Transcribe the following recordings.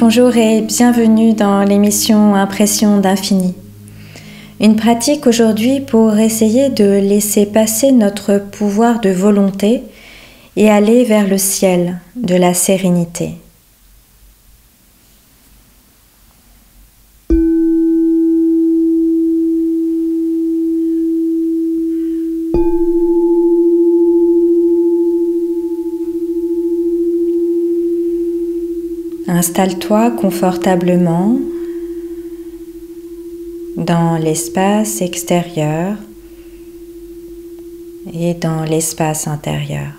Bonjour et bienvenue dans l'émission Impression d'infini. Une pratique aujourd'hui pour essayer de laisser passer notre pouvoir de volonté et aller vers le ciel de la sérénité. Installe-toi confortablement dans l'espace extérieur et dans l'espace intérieur.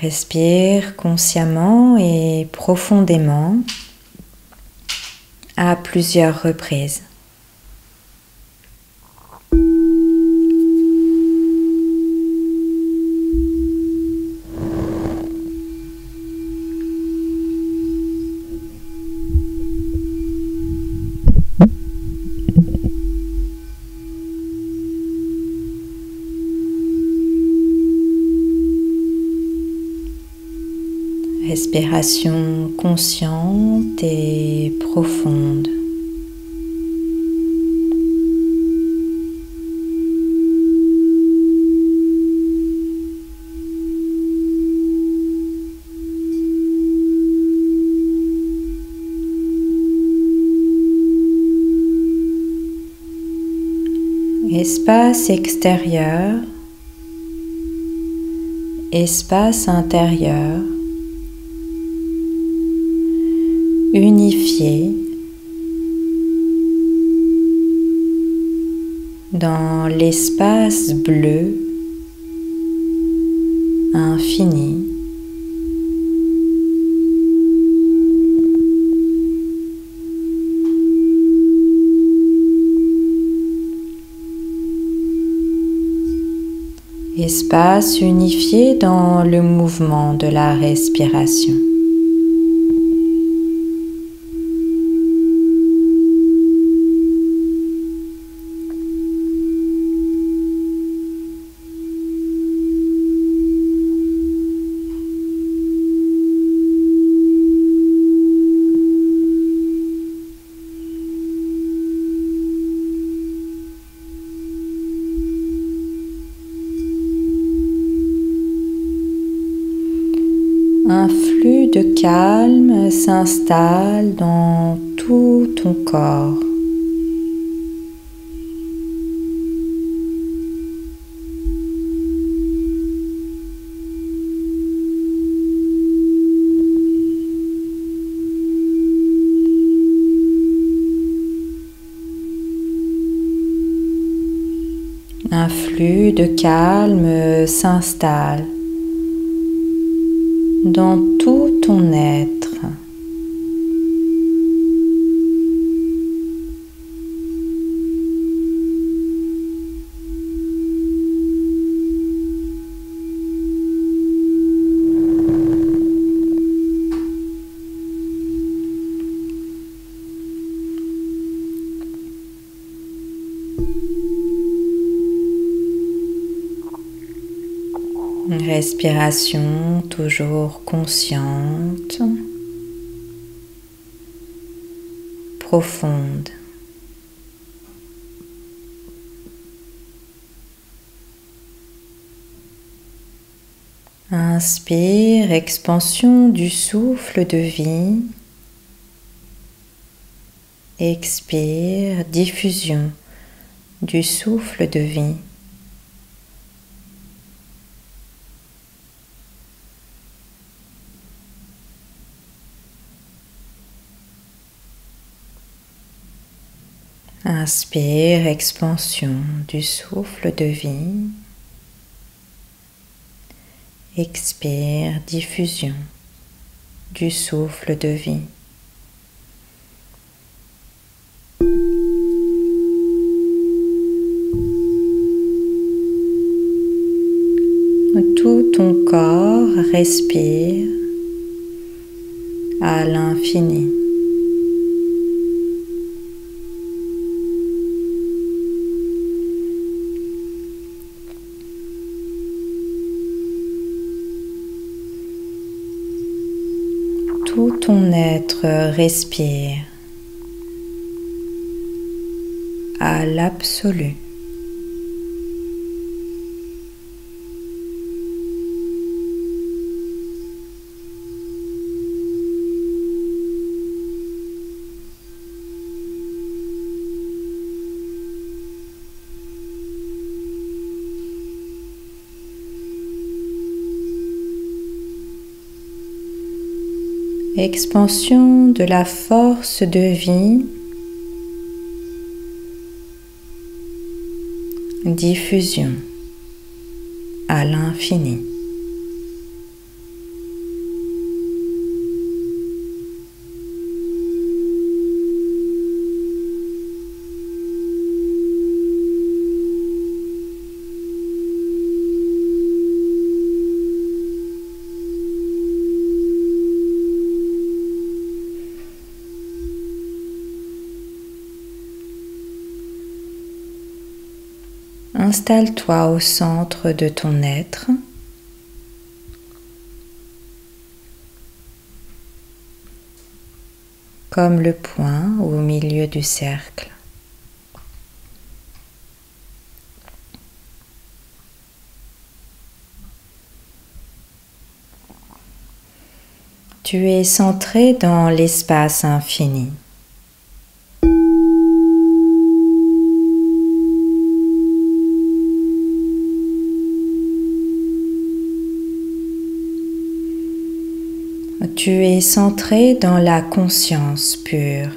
Respire consciemment et profondément à plusieurs reprises. Respiration consciente et profonde. Espace extérieur, espace intérieur. Unifié dans l'espace bleu infini. Espace unifié dans le mouvement de la respiration. Un flux de calme s'installe dans tout ton corps. Un flux de calme s'installe dans tout ton être. Respiration toujours consciente, profonde. Inspire, expansion du souffle de vie. Expire, diffusion du souffle de vie. Inspire, expansion du souffle de vie. Expire, diffusion du souffle de vie. Tout ton corps respire à l'infini. Tout ton respire à l'absolu. Expansion de la force de vie, diffusion à l'infini. Installe-toi au centre de ton être. comme le point au milieu du cercle. Tu es centré dans l'espace infini. Tu es centré dans la conscience pure.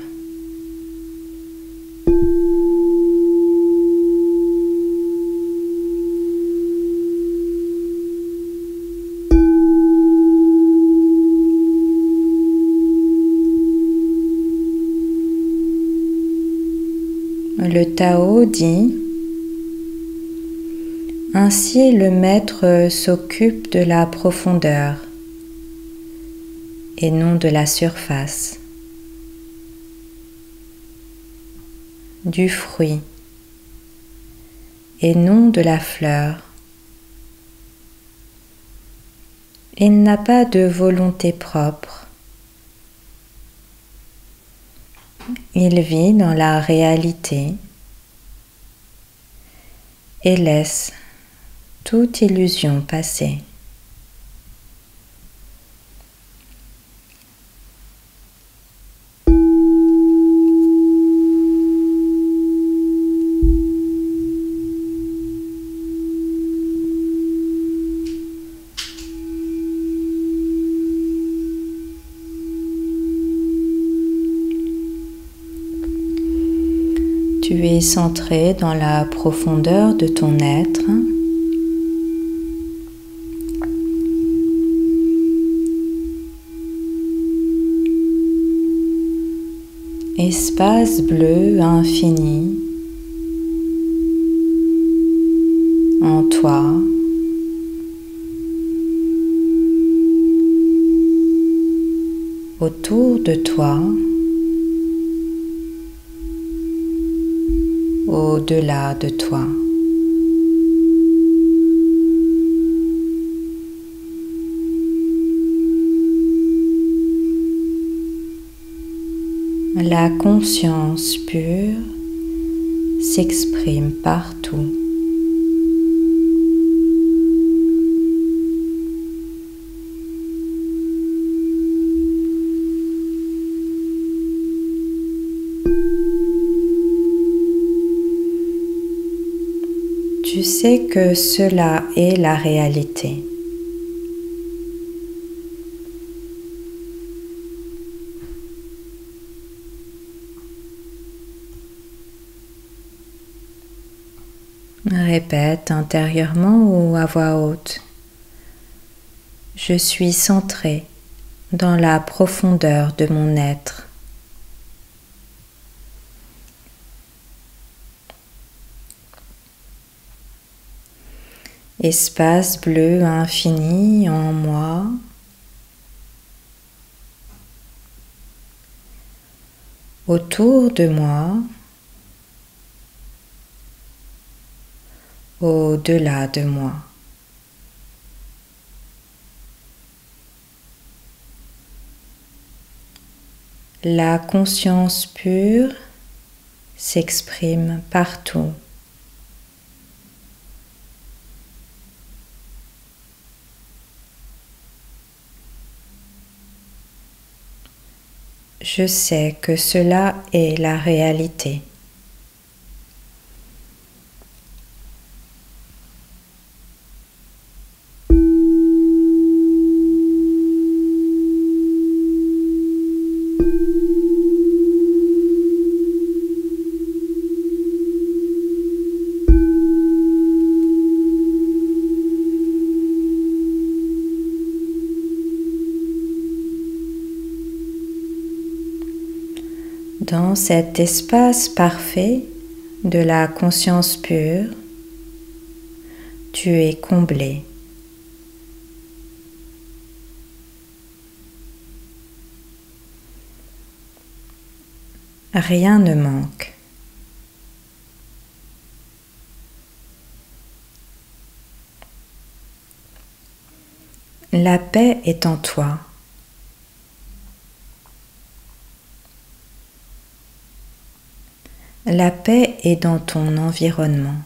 Le Tao dit Ainsi le maître s'occupe de la profondeur et non de la surface, du fruit et non de la fleur. Il n'a pas de volonté propre. Il vit dans la réalité et laisse toute illusion passer. Tu centré dans la profondeur de ton être. Espace bleu infini en toi. Autour de toi. Au-delà de toi. La conscience pure s'exprime partout. Tu sais que cela est la réalité. Répète intérieurement ou à voix haute. Je suis centré dans la profondeur de mon être. Espace bleu infini en moi. Autour de moi, au-delà de moi. La conscience pure s'exprime partout. Je sais que cela est la réalité. Dans cet espace parfait de la conscience pure, tu es comblé. Rien ne manque. La paix est en toi. La paix est dans ton environnement.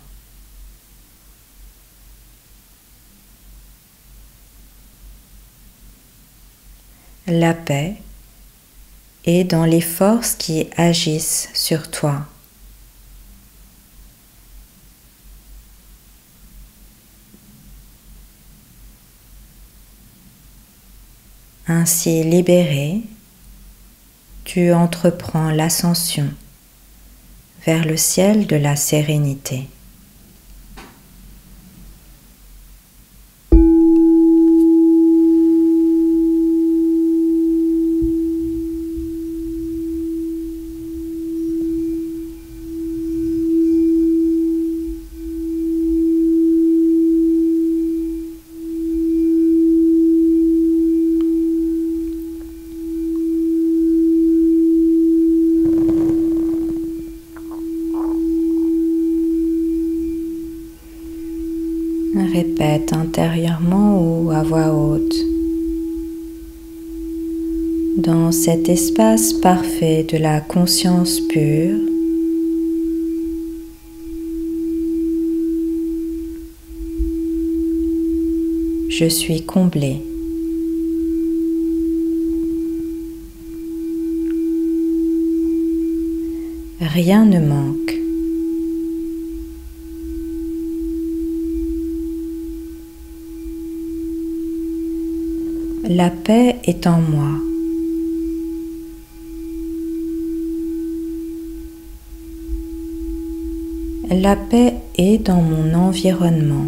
La paix est dans les forces qui agissent sur toi. Ainsi libéré, tu entreprends l'ascension vers le ciel de la sérénité. Répète ou à voix haute. Dans cet espace parfait de la conscience pure, je suis comblé. Rien ne manque. La paix est en moi. La paix est dans mon environnement.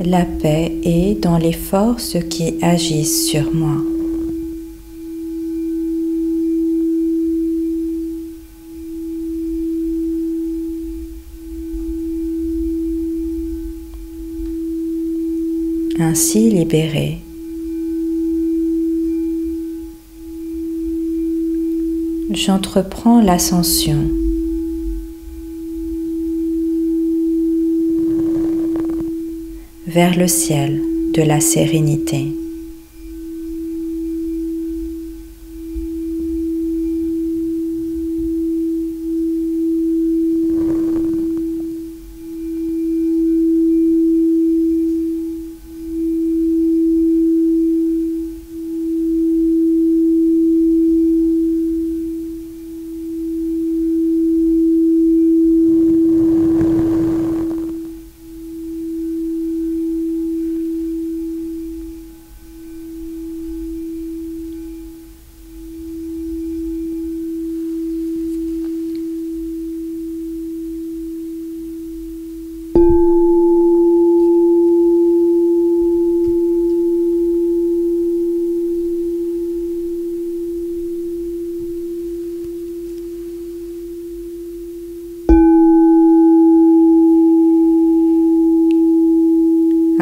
La paix est dans les forces qui agissent sur moi. Ainsi libéré. J'entreprends l'ascension. vers le ciel de la sérénité.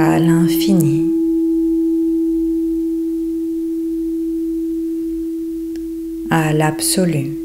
à l'infini. à l'absolu.